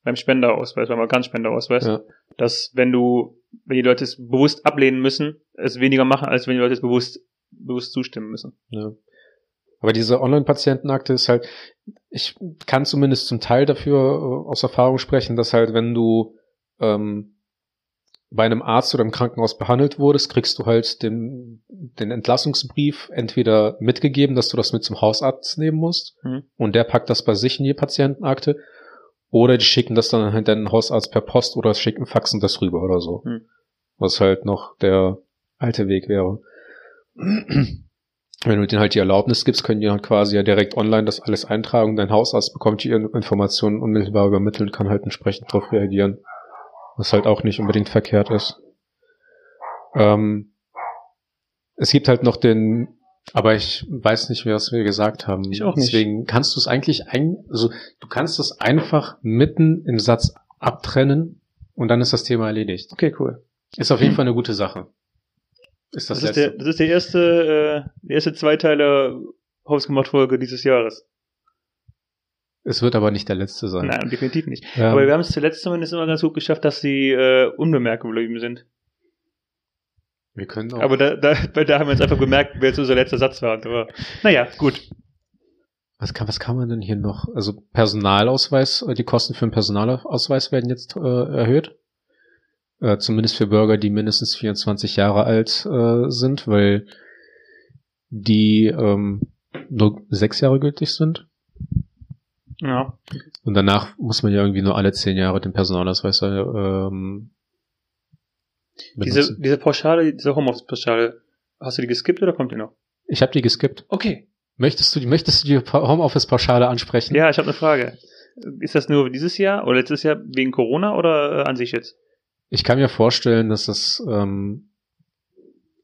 beim Spenderausweis, beim Organspenderausweis, Ja. dass wenn du, wenn die Leute es bewusst ablehnen müssen, es weniger machen, als wenn die Leute es bewusst bewusst zustimmen müssen. Ja. Aber diese Online-Patientenakte ist halt, ich kann zumindest zum Teil dafür äh, aus Erfahrung sprechen, dass halt, wenn du ähm, bei einem Arzt oder im Krankenhaus behandelt wurdest, kriegst du halt den, den Entlassungsbrief entweder mitgegeben, dass du das mit zum Hausarzt nehmen musst Mhm. und der packt das bei sich in die Patientenakte oder die schicken das dann halt deinen Hausarzt per Post oder schicken Faxen das rüber oder so. Mhm. Was halt noch der alte Weg wäre. Wenn du denen halt die Erlaubnis gibst, können die dann quasi ja direkt online das alles eintragen. Dein Hausarzt bekommt die Informationen unmittelbar übermittelt, kann halt entsprechend darauf reagieren. Was halt auch nicht unbedingt verkehrt ist. Ähm, es gibt halt noch den, aber ich weiß nicht mehr, was wir gesagt haben. Ich auch nicht. Deswegen kannst du es eigentlich ein, also du kannst es einfach mitten im Satz abtrennen und dann ist das Thema erledigt. Okay, cool. Ist auf jeden Fall eine gute Sache. Ist das, Das, ist der, das ist der erste, äh, erste Zweiteiler Hausgemacht-Folge dieses Jahres. es wird aber nicht der letzte sein. Nein, definitiv nicht. Ja. Aber wir haben es zuletzt zumindest immer ganz gut geschafft, dass sie äh, unbemerkt geblieben sind. wir können auch. Aber da, da, da haben wir uns einfach gemerkt, wer jetzt unser letzter Satz war. Aber, naja, gut. was kann, was kann man denn hier noch? Also Personalausweis, äh, die Kosten für einen Personalausweis werden jetzt äh, erhöht. Äh, zumindest für Bürger, die mindestens 24 Jahre alt äh, sind, weil die ähm, nur sechs Jahre gültig sind. Ja. Und danach muss man ja irgendwie nur alle zehn Jahre den Personalausweis äh, ähm, Diese, benutzen. diese Pauschale, diese Homeoffice-Pauschale, hast du die geskippt oder kommt die noch? Ich habe die geskippt. Okay. Möchtest du die, möchtest du die Homeoffice-Pauschale ansprechen? Ja, ich habe eine Frage. Ist das nur dieses Jahr oder letztes Jahr wegen Corona oder äh, an sich jetzt? Ich kann mir vorstellen, dass das ähm,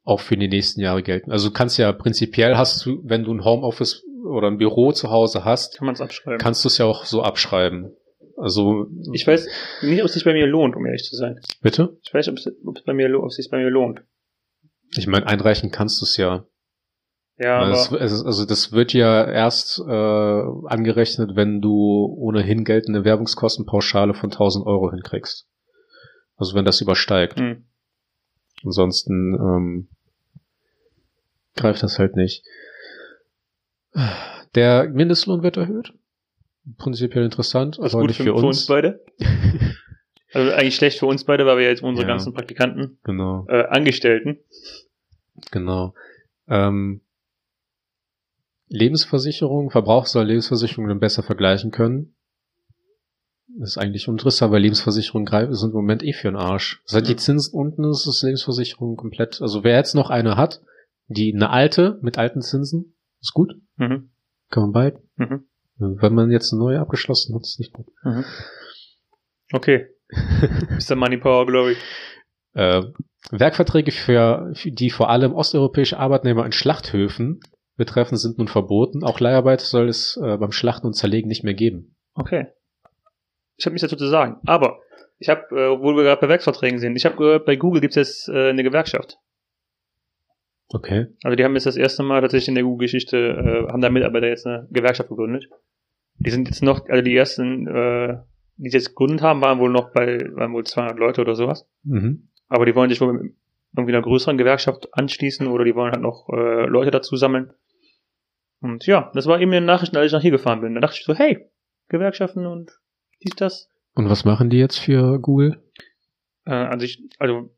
auch für die nächsten Jahre gelten. Also du kannst ja prinzipiell hast du, wenn du ein Homeoffice oder ein Büro zu Hause hast, Kann man es abschreiben. kannst du es ja auch so abschreiben. Also ich weiß nicht, ob es sich bei mir lohnt, um ehrlich zu sein. bitte? Ich weiß, ob es, ob es bei mir, ob es sich bei mir lohnt. Ich meine, einreichen kannst du es ja. Ja, Das, aber es also das wird ja erst äh, angerechnet, wenn du ohnehin geltende Werbungskostenpauschale von 1000 Euro hinkriegst. Also wenn das übersteigt. hm. Ansonsten ähm, greift das halt nicht. Der Mindestlohn wird erhöht. Prinzipiell interessant, was aber gut nicht für, für für uns. uns beide. Also eigentlich schlecht für uns beide, weil wir jetzt unsere Ja. ganzen Praktikanten, Genau, äh, Angestellten. genau. Ähm, Lebensversicherung, Verbraucher soll Lebensversicherungen dann besser vergleichen können. Das ist eigentlich uninteressant, weil Lebensversicherungen greifen sind im Moment eh für den Arsch. Seit die. Zinsen unten ist, ist Lebensversicherung komplett. Also wer jetzt noch eine hat, die eine alte mit alten Zinsen, ist gut. Mhm. Kann man behalten. Mhm. Wenn man jetzt eine neue abgeschlossen hat, ist nicht gut. Mhm. Okay. Mr. Money Power Glory. Äh, Werkverträge für, für die vor allem osteuropäische Arbeitnehmer in Schlachthöfen betreffen, sind nun verboten. Auch Leiharbeit soll es äh, beim Schlachten und Zerlegen nicht mehr geben. Okay. Ich habe nichts dazu zu sagen. Aber ich habe, äh, wo wir gerade bei Werksverträgen sind, ich habe gehört, bei Google gibt es jetzt äh, eine Gewerkschaft. Okay. Also die haben jetzt das erste Mal tatsächlich in der Google-Geschichte, äh, haben da Mitarbeiter jetzt eine Gewerkschaft gegründet. Die sind jetzt noch, also die ersten, äh, die es jetzt gegründet haben, waren wohl noch bei, waren wohl 200 Leute oder sowas. Mhm. Aber die wollen sich wohl mit irgendwie einer größeren Gewerkschaft anschließen oder die wollen halt noch äh, Leute dazu sammeln. Und ja, das war eben in den Nachrichten, als ich nach hier gefahren bin. Da dachte ich so, hey, Gewerkschaften und dies, das. Und was machen die jetzt für Google? Äh, also ich, also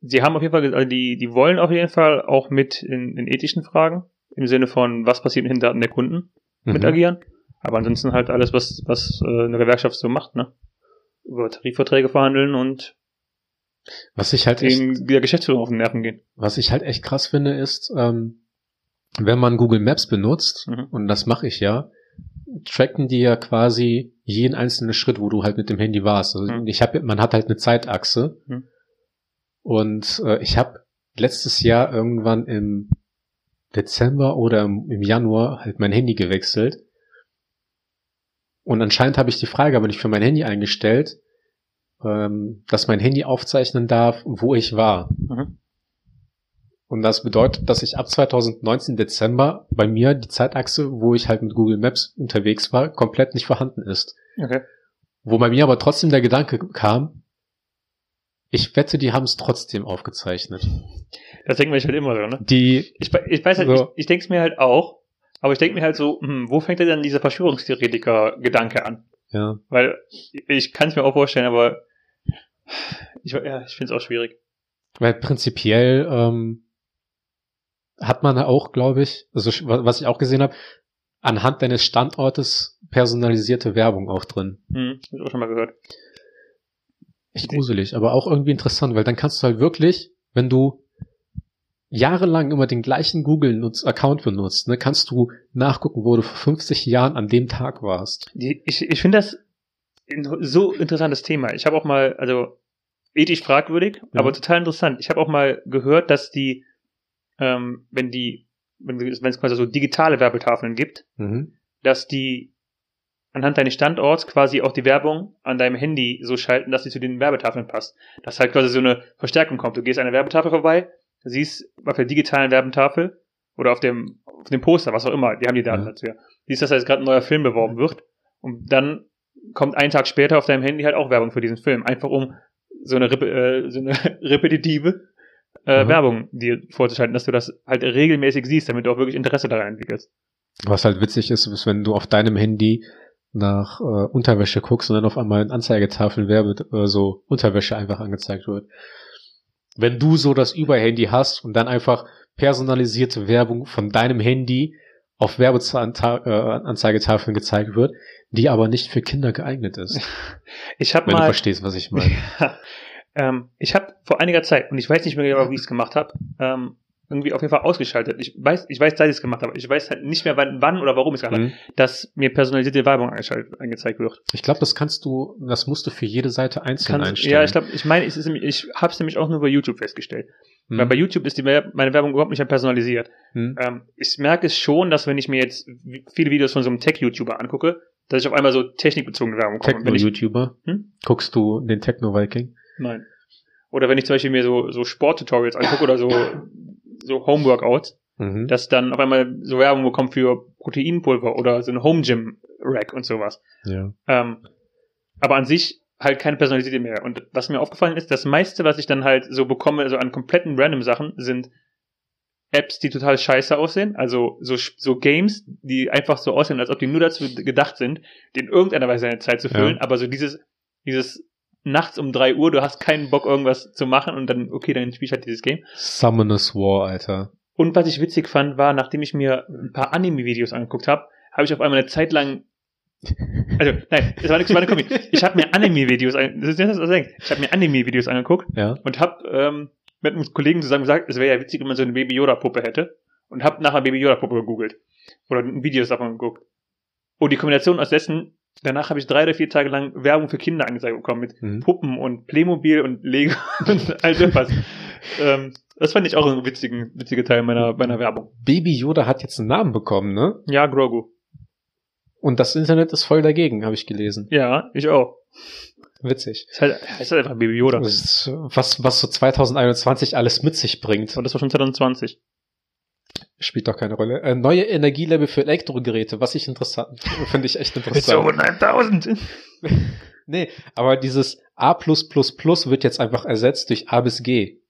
sie haben auf jeden Fall, also die, die wollen auf jeden Fall auch mit in, in ethischen Fragen, im Sinne von, was passiert mit den Daten der Kunden, mit Mhm. agieren. Aber ansonsten halt alles, was, was äh, eine Gewerkschaft so macht, ne? Über Tarifverträge verhandeln und Was ich halt echt, der Geschäftsführung auf den Nerven gehen. was ich halt echt krass finde, ist, ähm, wenn man Google Maps benutzt, Mhm. und das mache ich ja, tracken die ja quasi jeden einzelnen Schritt, wo du halt mit dem Handy warst. Also Mhm. ich habe, man hat halt eine Zeitachse. Mhm. Und äh, ich habe letztes Jahr irgendwann im Dezember oder im, im Januar halt mein Handy gewechselt. Und anscheinend habe ich die Frage aber nicht für mein Handy eingestellt, ähm, dass mein Handy aufzeichnen darf, wo ich war. Mhm. Und das bedeutet, dass ich ab 2019 Dezember bei mir die Zeitachse, wo ich halt mit Google Maps unterwegs war, komplett nicht vorhanden ist. Okay. Wo bei mir aber trotzdem der Gedanke kam, ich wette, die haben es trotzdem aufgezeichnet. Das denken wir halt immer so, ne? Die, Ich, ich weiß halt, So. ich, ich denke es mir halt auch, aber ich denke mir halt so, hm, wo fängt denn dieser Verschwörungstheoretiker-Gedanke an? ja, Weil ich kann es mir auch vorstellen, aber ich, ja, ich finde es auch schwierig. weil prinzipiell ähm, hat man auch, glaube ich, also was ich auch gesehen habe, anhand deines Standortes personalisierte Werbung auch drin. Hm, hab ich auch schon mal gehört. Echt gruselig, aber auch irgendwie interessant, weil dann kannst du halt wirklich, wenn du jahrelang immer den gleichen Google-Account benutzt, ne, kannst du nachgucken, wo du vor 50 Jahren an dem Tag warst. Ich ich finde das ein so interessantes Thema. Ich habe auch mal, also ethisch fragwürdig, Ja. aber total interessant. Ich habe auch mal gehört, dass die, ähm, wenn die, wenn es quasi so digitale Werbetafeln gibt, Mhm. dass die anhand deines Standorts quasi auch die Werbung an deinem Handy so schalten, dass sie zu den Werbetafeln passt. Dass halt quasi so eine Verstärkung kommt. Du gehst an der Werbetafel vorbei, siehst auf der digitalen Werbetafel oder auf dem, auf dem Poster, was auch immer, die haben die Daten Ja. dazu. ja. Siehst, dass da jetzt gerade ein neuer Film beworben wird und dann kommt einen Tag später auf deinem Handy halt auch Werbung für diesen Film. Einfach um so eine, äh, so eine repetitive äh, Mhm. Werbung dir vorzuschalten, dass du das halt regelmäßig siehst, damit du auch wirklich Interesse daran entwickelst. Was halt witzig ist, ist, wenn du auf deinem Handy nach äh, Unterwäsche guckst und dann auf einmal in Anzeigetafeln Werbe, äh, so Unterwäsche einfach angezeigt wird. Wenn du so das Überhandy hast und dann einfach personalisierte Werbung von deinem Handy auf Werbeanzeigetafeln gezeigt wird, die aber nicht für Kinder geeignet ist. Ich habe Wenn du mal verstehst, was ich meine. ähm, ich habe vor einiger Zeit, und ich weiß nicht mehr genau, wie ich es gemacht habe, ähm, irgendwie auf jeden Fall ausgeschaltet. Ich weiß, ich weiß, dass ich es gemacht habe. Ich weiß halt nicht mehr, wann, wann oder warum ich es gemacht habe, Mhm. dass mir personalisierte Werbung angezeigt wird. Ich glaube, das kannst du, das musst du für jede Seite einzeln Kannst- einstellen. ja, ich glaube, ich meine, nämlich- ich habe es nämlich auch nur bei YouTube festgestellt. Hm. Weil bei YouTube ist die, meine Werbung überhaupt nicht mehr personalisiert. Hm. Ähm, ich merke es schon, dass wenn ich mir jetzt vi- viele Videos von so einem Tech-YouTuber angucke, dass ich auf einmal so technikbezogene Werbung komme. Ich, Techno-YouTuber. Hm? Guckst du den Techno-Viking? Nein. Oder wenn ich zum Beispiel mir so, so Sport-Tutorials angucke oder so, so Home-Workouts, Mhm. dass dann auf einmal so Werbung bekommt für Proteinpulver oder so ein Home-Gym-Rack und sowas. ja. Ähm, aber an sich halt keine Personalität mehr. Und was mir aufgefallen ist, das meiste, was ich dann halt so bekomme, also an kompletten random Sachen, sind Apps, die total scheiße aussehen. Also so, so Games, die einfach so aussehen, als ob die nur dazu gedacht sind, in irgendeiner Weise eine Zeit zu füllen. Ja. Aber so dieses, dieses nachts um drei Uhr, du hast keinen Bock, irgendwas zu machen und dann, okay, dann spiel ich halt dieses Game. Summoners War, Alter. Und was ich witzig fand, war, nachdem ich mir ein paar Anime-Videos angeguckt habe, habe ich auf einmal eine Zeit lang. Also, nein, das war nichts, war eine Kombi. Ich habe mir Anime-Videos, an- das ist das, was ich. Ich habe mir Anime-Videos angeguckt Ja. und habe ähm, mit einem Kollegen zusammen gesagt, es wäre ja witzig, wenn man so eine Baby Yoda-Puppe hätte. Und habe nachher Baby Yoda-Puppe gegoogelt. Oder Videos davon geguckt. Und die Kombination aus dessen, danach habe ich drei oder vier Tage lang Werbung für Kinder angezeigt bekommen mit Mhm. Puppen und Playmobil und Lego und all das. ähm, das fand ich auch ein witzigen, witziger Teil meiner, meiner Werbung. Baby Yoda hat jetzt einen Namen bekommen, ne? Ja, Grogu. Und das Internet ist voll dagegen, habe ich gelesen. Ja, ich auch. Witzig. Ist halt, ist halt einfach Baby Yoda. Ist, was, was so 2021 alles mit sich bringt, Und das war schon 2020. spielt doch keine Rolle. Äh, neue Energielevel für Elektrogeräte, was ich interessant finde ich echt interessant. 1000. Nee, aber dieses A wird jetzt einfach ersetzt durch A bis G.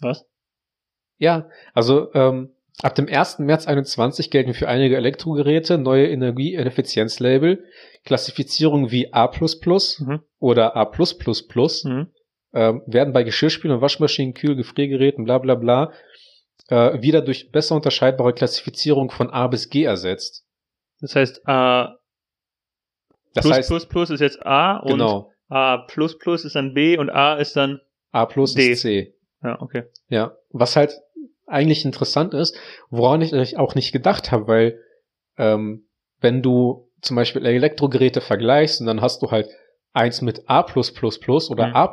Was? Ja, also ähm, ab dem 1. März 21 gelten für einige Elektrogeräte neue Energieeffizienzlabel, Klassifizierung wie A Mhm. oder A Mhm. ähm, werden bei Geschirrspülern, Waschmaschinen, Kühl-, Gefriergeräten, bla bla bla, äh, wieder durch besser unterscheidbare Klassifizierung von A bis G ersetzt. Das heißt, A Das plus heißt, plus plus ist jetzt A und genau, A plus plus ist dann B und A ist dann A plus D. ist C. ja okay. Ja, was halt eigentlich interessant ist, woran ich auch nicht gedacht habe, weil ähm, wenn du zum Beispiel Elektrogeräte vergleichst und dann hast du halt eins mit A oder Mhm. A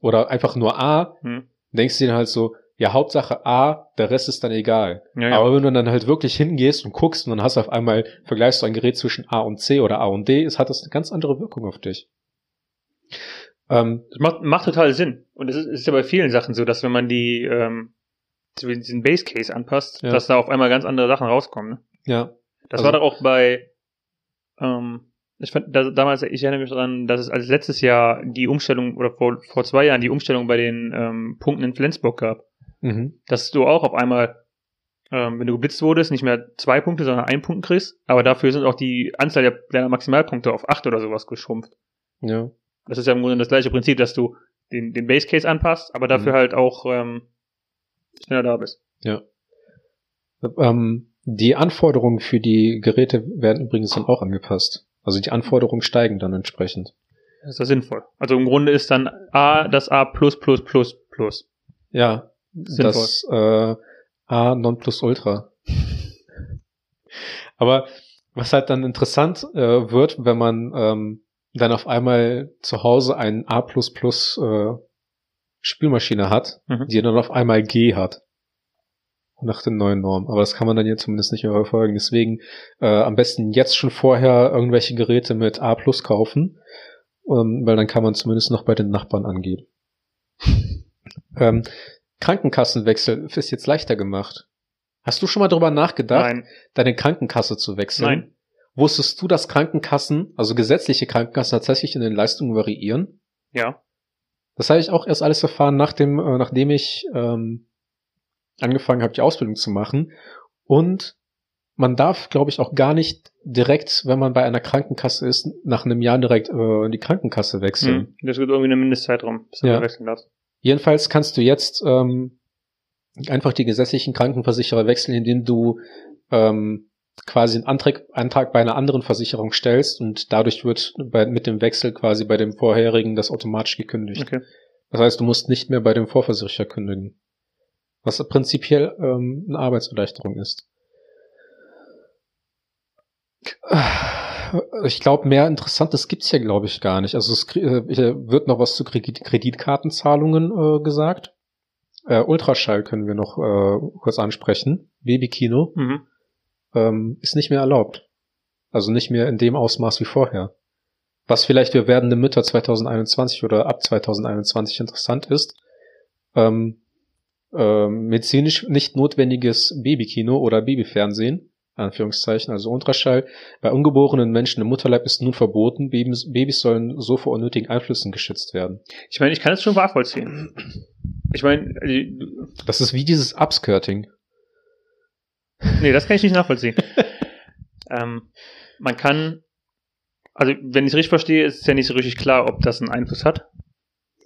oder einfach nur A, Hm. denkst du dir halt so, ja, Hauptsache A, der Rest ist dann egal. Ja, ja. Aber wenn du dann halt wirklich hingehst und guckst und dann hast du auf einmal, vergleichst du ein Gerät zwischen A und C oder A und D, es hat das eine ganz andere Wirkung auf dich. Ähm, Das macht, macht total Sinn. Und es ist, ist ja bei vielen Sachen so, dass wenn man die ähm, diesen Base Case anpasst, Ja. dass da auf einmal ganz andere Sachen rauskommen. Ne? ja, Das Also- war doch auch bei, ähm, ich fand, da, damals, ich erinnere mich daran, dass es als letztes Jahr die Umstellung, oder vor, vor zwei Jahren die Umstellung bei den ähm, Punkten in Flensburg gab. Mhm. Dass du auch auf einmal, ähm, wenn du geblitzt wurdest, nicht mehr zwei Punkte, sondern einen Punkt kriegst, aber dafür sind auch die Anzahl der, deiner Maximalpunkte auf acht oder sowas geschrumpft. ja. Das ist ja im Grunde das gleiche Prinzip, dass du den, den Base Case anpasst, aber dafür Mhm. halt auch ähm, schneller da bist. Ähm, die Anforderungen für die Geräte werden übrigens dann auch angepasst. Also die Anforderungen steigen dann entsprechend. Das ist ja sinnvoll. Also im Grunde ist dann A das A plus plus plus plus. Ja, Sinnvoll. das äh, A non plus ultra. Aber was halt dann interessant äh, wird, wenn man ähm, dann auf einmal zu Hause einen A äh, Spülmaschine hat, Mhm. die dann auf einmal G hat. Nach den neuen Normen. Aber das kann man dann jetzt zumindest nicht mehr verfolgen. Deswegen äh, am besten jetzt schon vorher irgendwelche Geräte mit A kaufen, ähm, weil dann kann man zumindest noch bei den Nachbarn angeben. ähm, Krankenkassenwechsel ist jetzt leichter gemacht. Hast du schon mal darüber nachgedacht, Nein, deine Krankenkasse zu wechseln? nein. Wusstest du, dass Krankenkassen, also gesetzliche Krankenkassen tatsächlich in den Leistungen variieren? Ja. Das habe ich auch erst alles erfahren, nachdem, äh, nachdem ich ähm, angefangen habe, die Ausbildung zu machen. Und man darf, glaube ich, auch gar nicht direkt, wenn man bei einer Krankenkasse ist, nach einem Jahr direkt äh, in die Krankenkasse wechseln. Hm. Das gibt irgendwie einen Mindestzeitraum, bis du Ja. wechseln darfst. Jedenfalls kannst du jetzt ähm, einfach die gesetzlichen Krankenversicherer wechseln, indem du ähm, quasi einen Antrag, Antrag bei einer anderen Versicherung stellst und dadurch wird bei, mit dem Wechsel quasi bei dem vorherigen das automatisch gekündigt. Okay. Das heißt, du musst nicht mehr bei dem Vorversicherer kündigen. Was prinzipiell ähm, eine Arbeitserleichterung ist. Ich glaube, mehr Interessantes gibt's hier, glaube ich, gar nicht. Also es äh, wird noch was zu Kreditkartenzahlungen äh, gesagt. Äh, Ultraschall können wir noch äh, kurz ansprechen. Babykino mhm. ähm, ist nicht mehr erlaubt. Also nicht mehr in dem Ausmaß wie vorher. Was vielleicht für werdende Mütter 2021 oder ab 2021 interessant ist, ähm, äh, medizinisch nicht notwendiges Babykino oder Babyfernsehen, Anführungszeichen, also Ultraschall, bei ungeborenen Menschen im Mutterleib ist nun verboten. Babys, Babys sollen so vor unnötigen Einflüssen geschützt werden. Ich meine, ich kann es schon nachvollziehen. Ich meine, das ist wie dieses Upskirting. Nee, das kann ich nicht nachvollziehen. ähm, man kann, also wenn ich es richtig verstehe, ist es ja nicht so richtig klar, ob das einen Einfluss hat.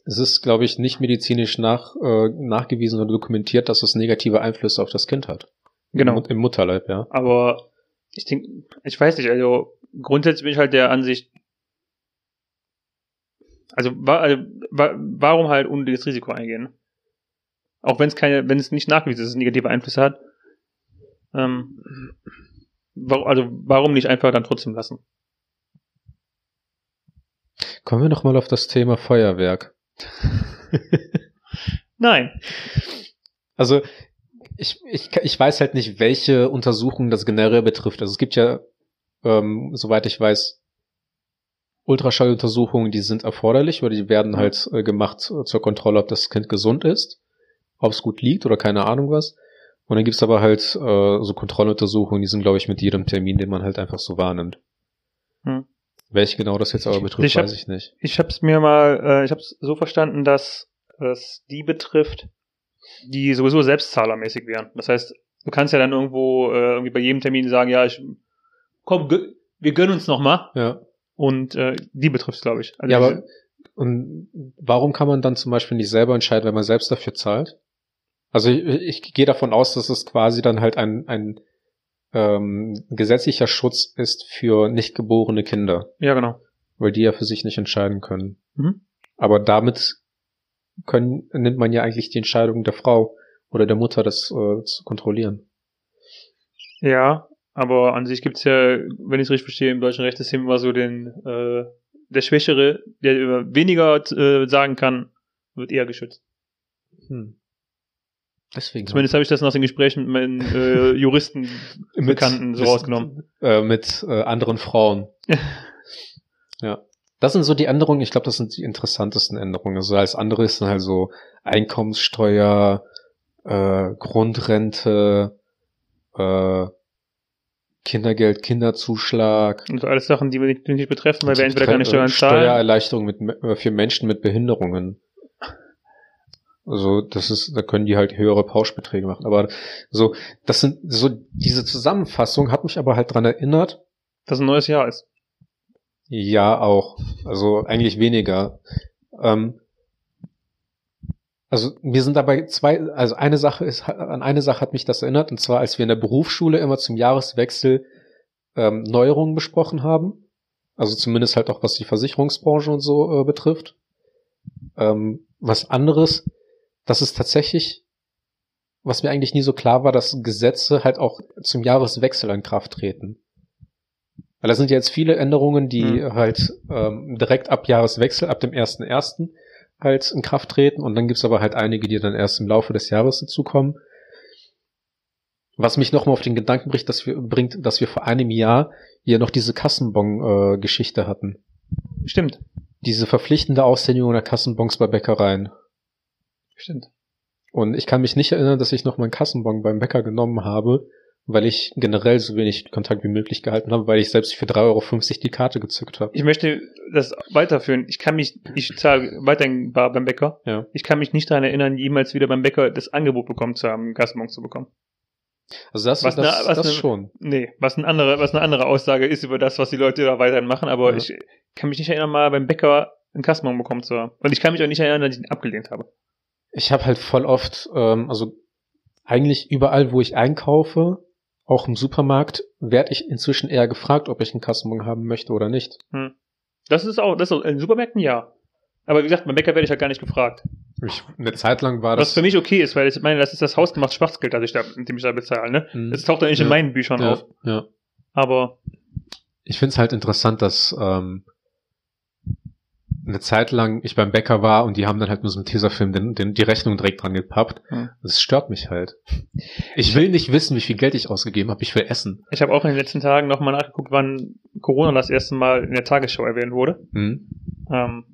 Es ist, glaube ich, nicht medizinisch nach, äh, nachgewiesen oder dokumentiert, dass es negative Einflüsse auf das Kind hat. Genau. Im, Im Mutterleib, ja. Aber ich denke, ich weiß nicht, also grundsätzlich bin ich halt der Ansicht, also, also wa warum halt unnötiges Risiko eingehen? Auch wenn es keine, wenn es nicht nachgewiesen ist, dass es negative Einflüsse hat. Ähm, also warum nicht einfach dann trotzdem lassen? Kommen wir noch mal auf das Thema Feuerwerk. Nein. Also ich, ich, ich weiß halt nicht, welche Untersuchungen das generell betrifft. Also es gibt ja, ähm, soweit ich weiß, Ultraschalluntersuchungen, die sind erforderlich oder die werden halt äh, gemacht äh, zur Kontrolle, ob das Kind gesund ist, ob es gut liegt oder keine Ahnung was. Und dann gibt's aber halt äh, so Kontrolluntersuchungen, die sind, glaube ich, mit jedem Termin, den man halt einfach so wahrnimmt. Hm. Welche genau das jetzt aber betrifft, ich hab, weiß ich nicht. Ich habe es mir mal, äh, ich habe es so verstanden, dass es die betrifft, die sowieso selbstzahlermäßig wären. Das heißt, du kannst ja dann irgendwo äh, irgendwie bei jedem Termin sagen, ja, ich komm, wir gönnen uns noch mal. Ja. Und äh, die betrifft es, glaube ich. Also ja, aber und warum kann man dann zum Beispiel nicht selber entscheiden, wenn man selbst dafür zahlt? Also ich, ich gehe davon aus, dass es quasi dann halt ein, ein ähm, gesetzlicher Schutz ist für nicht geborene Kinder. Ja, genau. Weil die ja für sich nicht entscheiden können. Mhm. Aber damit können, nimmt man ja eigentlich die Entscheidung der Frau oder der Mutter, das äh, zu kontrollieren. Ja, aber an sich gibt's ja, wenn ich es richtig verstehe, im deutschen Rechtssystem immer so den, äh, der Schwächere, der über weniger äh, sagen kann, wird eher geschützt. Hm. Deswegen. Zumindest habe ich das nach den Gesprächen mit meinen äh, Juristen Bekannten so rausgenommen. Äh, mit äh, anderen Frauen. ja. Das sind so die Änderungen, ich glaube, das sind die interessantesten Änderungen. Also als andere ist dann halt so Einkommenssteuer, äh, Grundrente, äh, Kindergeld, Kinderzuschlag. Und alles Sachen, die wir nicht, nicht betreffen, weil wir entweder keine Steuern zahlen. Steuererleichterung mit, für Menschen mit Behinderungen. Also, das ist, da können die halt höhere Pauschbeträge machen. Aber so, das sind so, diese Zusammenfassung hat mich aber halt dran erinnert. Dass ein neues Jahr ist. Ja, auch. Also eigentlich weniger. Ähm, also mir sind dabei zwei, also eine Sache ist, an eine Sache hat mich das erinnert, und zwar als wir in der Berufsschule immer zum Jahreswechsel ähm, Neuerungen besprochen haben. Also zumindest halt auch was die Versicherungsbranche und so äh, betrifft. Ähm, was anderes, das ist tatsächlich, was mir eigentlich nie so klar war, dass Gesetze halt auch zum Jahreswechsel in Kraft treten. Weil da sind ja jetzt viele Änderungen, die mhm. halt ähm, direkt ab Jahreswechsel, ab dem 1.1. halt in Kraft treten und dann gibt's aber halt einige, die dann erst im Laufe des Jahres dazukommen. Was mich nochmal auf den Gedanken bringt, dass wir, bringt, dass wir vor einem Jahr hier noch diese Kassenbon-Geschichte hatten. Stimmt. Diese verpflichtende Aushändigung der Kassenbons bei Bäckereien. Stimmt. Und ich kann mich nicht erinnern, dass ich noch meinen Kassenbon beim Bäcker genommen habe, weil ich generell so wenig Kontakt wie möglich gehalten habe, weil ich selbst für 3,50 Euro die Karte gezückt habe. Ich möchte das weiterführen. Ich kann mich, ich zahle weiterhin bar beim Bäcker. Ja. Ich kann mich nicht daran erinnern, jemals wieder beim Bäcker das Angebot bekommen zu haben, Gasmonk zu bekommen. Also das, was das, eine, was das eine, schon. Nee, was eine andere, was eine andere Aussage ist über das, was die Leute da weiterhin machen, aber ja. ich kann mich nicht erinnern, mal beim Bäcker einen Kassenbon bekommen zu haben. Und ich kann mich auch nicht erinnern, dass ich ihn abgelehnt habe. Ich habe halt voll oft, ähm, also eigentlich überall, wo ich einkaufe, auch im Supermarkt werde ich inzwischen eher gefragt, ob ich einen Kassenbon haben möchte oder nicht. Hm. Das ist auch, das ist auch, in Supermärkten ja. Aber wie gesagt, beim Bäcker werde ich halt gar nicht gefragt. Ich, eine Zeit lang war Was das. für mich okay ist, weil ich meine, das ist das hausgemachte Schwarzgeld, das ich da, mit dem ich da bezahle, ne? Mhm. Das taucht ja nicht in Ja. meinen Büchern ja, auf. ja. Aber Ich finde es halt interessant, dass ähm, eine Zeit lang ich beim Bäcker war und die haben dann halt nur so einen Tesafilm den, den, die Rechnung direkt dran gepappt. Hm. Das stört mich halt. Ich will nicht wissen, wie viel Geld ich ausgegeben habe. Ich will essen. ich habe auch in den letzten Tagen nochmal nachgeguckt, wann Corona das erste Mal in der Tagesschau erwähnt wurde. Hm? Ähm,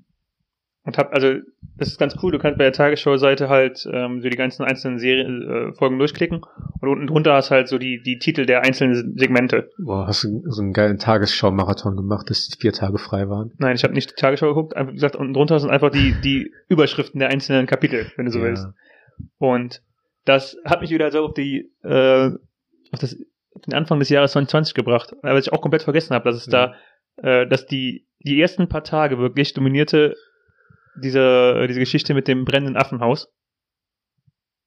und hab, also, das ist ganz cool, du kannst bei der Tagesschau-Seite halt ähm, so die ganzen einzelnen Serien, äh, Folgen durchklicken und unten drunter hast halt so die, die Titel der einzelnen Segmente. Boah, hast du so einen geilen Tagesschau-Marathon gemacht, dass die vier Tage frei waren? Nein, ich habe nicht die Tagesschau geguckt, einfach gesagt, unten drunter sind einfach die, die Überschriften der einzelnen Kapitel, wenn du so Ja. willst. Und das hat mich wieder so auf die, äh, auf das, den Anfang des Jahres 2020 gebracht. Was ich auch komplett vergessen habe, dass es da, äh, dass die, die ersten paar Tage wirklich dominierte diese, diese Geschichte mit dem brennenden Affenhaus.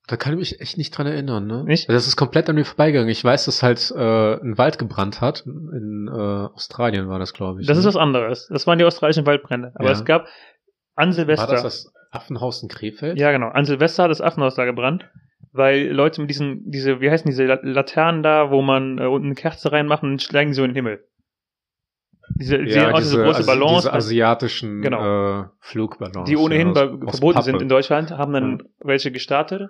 Da kann ich mich echt nicht dran erinnern, ne? Nicht? Das ist komplett an mir vorbeigegangen. Ich weiß, dass halt äh, ein Wald gebrannt hat. In äh, Australien war das, glaube ich. Das ne? ist was anderes. Das waren die australischen Waldbrände. Aber Ja. es gab an Silvester. War das das Affenhaus in Krefeld? Ja, genau. An Silvester hat das Affenhaus da gebrannt, weil Leute mit diesen, diese, wie heißen diese La- Laternen da, wo man äh, unten eine Kerze reinmacht und die so in den Himmel. Diese, die sehen aus wie so große Ballons, diese asiatischen Genau. äh, Flugballons. die ohnehin ja, aus- aus verboten Pappe. sind in Deutschland, haben dann welche gestartet.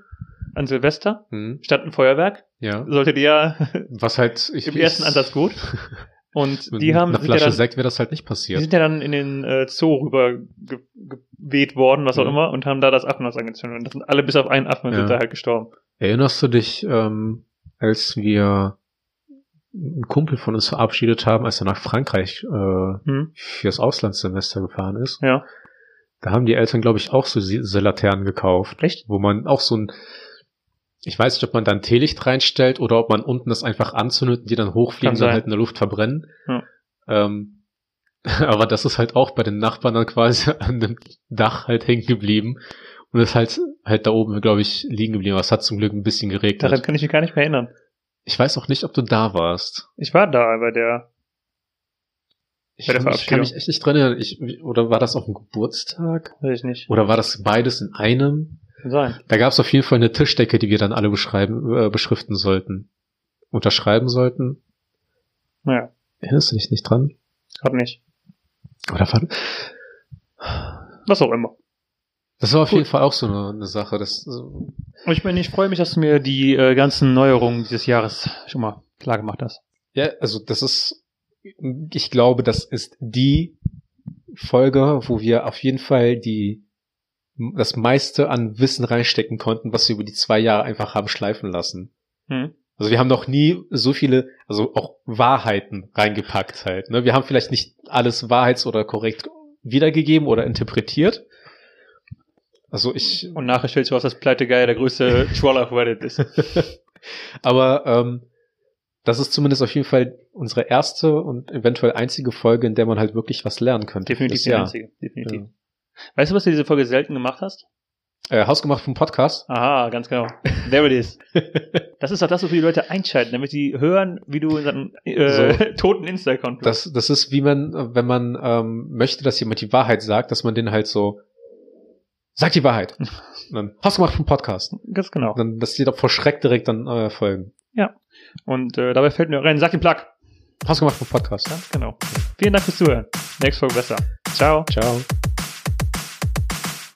An Silvester, Hm, statt ein Feuerwerk. ja. Sollte die ja Was halt ich, im ersten ich- Ansatz gut. Und die haben, einer sind ja, Flasche dann, Sekt wäre das halt nicht die passiert. sind ja dann in den äh, Zoo rüber ge geweht worden, was auch Mhm. immer, und haben da das Affenhaus angezündet. Und das sind alle bis auf einen Affen Ja. sind da halt gestorben. Erinnerst du dich, ähm, als wir einen Kumpel von uns verabschiedet haben, als er nach Frankreich äh, Hm? fürs Auslandssemester gefahren ist? Ja. Da haben die Eltern, glaube ich, auch so diese Laternen gekauft. Echt? Wo man auch so ein, ich weiß nicht, ob man da ein Teelicht reinstellt oder ob man unten das einfach anzündet und die dann hochfliegen und dann halt in der Luft verbrennen. Ja. Ähm, aber das ist halt auch bei den Nachbarn dann quasi an dem Dach halt hängen geblieben. Und ist halt, halt da oben, glaube ich, liegen geblieben. Aber es hat zum Glück ein bisschen geregnet. Daran kann ich mich gar nicht mehr erinnern. Ich weiß auch nicht, ob du da warst. Ich war da bei der. Ich, Bei der kann- ich kann mich echt nicht dran erinnern. Ich, oder war das auf dem Geburtstag? Weiß ich nicht. Oder war das beides in einem? Kann sein. Da gab es auf jeden Fall eine Tischdecke, die wir dann alle beschreiben, äh, beschriften sollten. Unterschreiben sollten. Naja, Erinnerst du dich nicht dran? gerade nicht. Oder war, Was auch immer. Das war auf Gut. jeden Fall auch so eine, eine Sache. Das, Und ich bin, ich freue mich, dass du mir die äh, ganzen Neuerungen dieses Jahres schon mal klar gemacht hast. ja, also das ist, ich glaube, das ist die Folge, wo wir auf jeden Fall die das meiste an Wissen reinstecken konnten, was wir über die zwei Jahre einfach haben schleifen lassen. Hm? Also wir haben noch nie so viele, also auch Wahrheiten reingepackt halt. Ne? Wir haben vielleicht nicht alles wahrheits- oder korrekt wiedergegeben oder interpretiert. Also ich, Und nachher stellt sich raus, dass Pleitegeier der größte Troller auf Reddit ist. aber ähm, das ist zumindest auf jeden Fall unsere erste und eventuell einzige Folge, in der man halt wirklich was lernen könnte. Definitiv die einzige. Definitiv. Weißt du, was du diese Folge selten gemacht hast? Äh, Hausgemacht vom Podcast. Aha, ganz genau. There it is. Das ist auch das, wofür die Leute einschalten, damit sie hören, wie du unseren äh, toten Insta-Account Das, das ist wie man, wenn man ähm, möchte, dass jemand die Wahrheit sagt, dass man den halt so Sag die Wahrheit. Und dann Hausgemacht vom Podcast. Ganz genau. Dann, dass die doch vor Schreck direkt dann äh, folgen. Und äh, dabei fällt mir rein, sag den Plug. Hausgemacht vom Podcast. Ganz genau. Vielen Dank fürs Zuhören. Nächste Folge besser. Ciao. Ciao.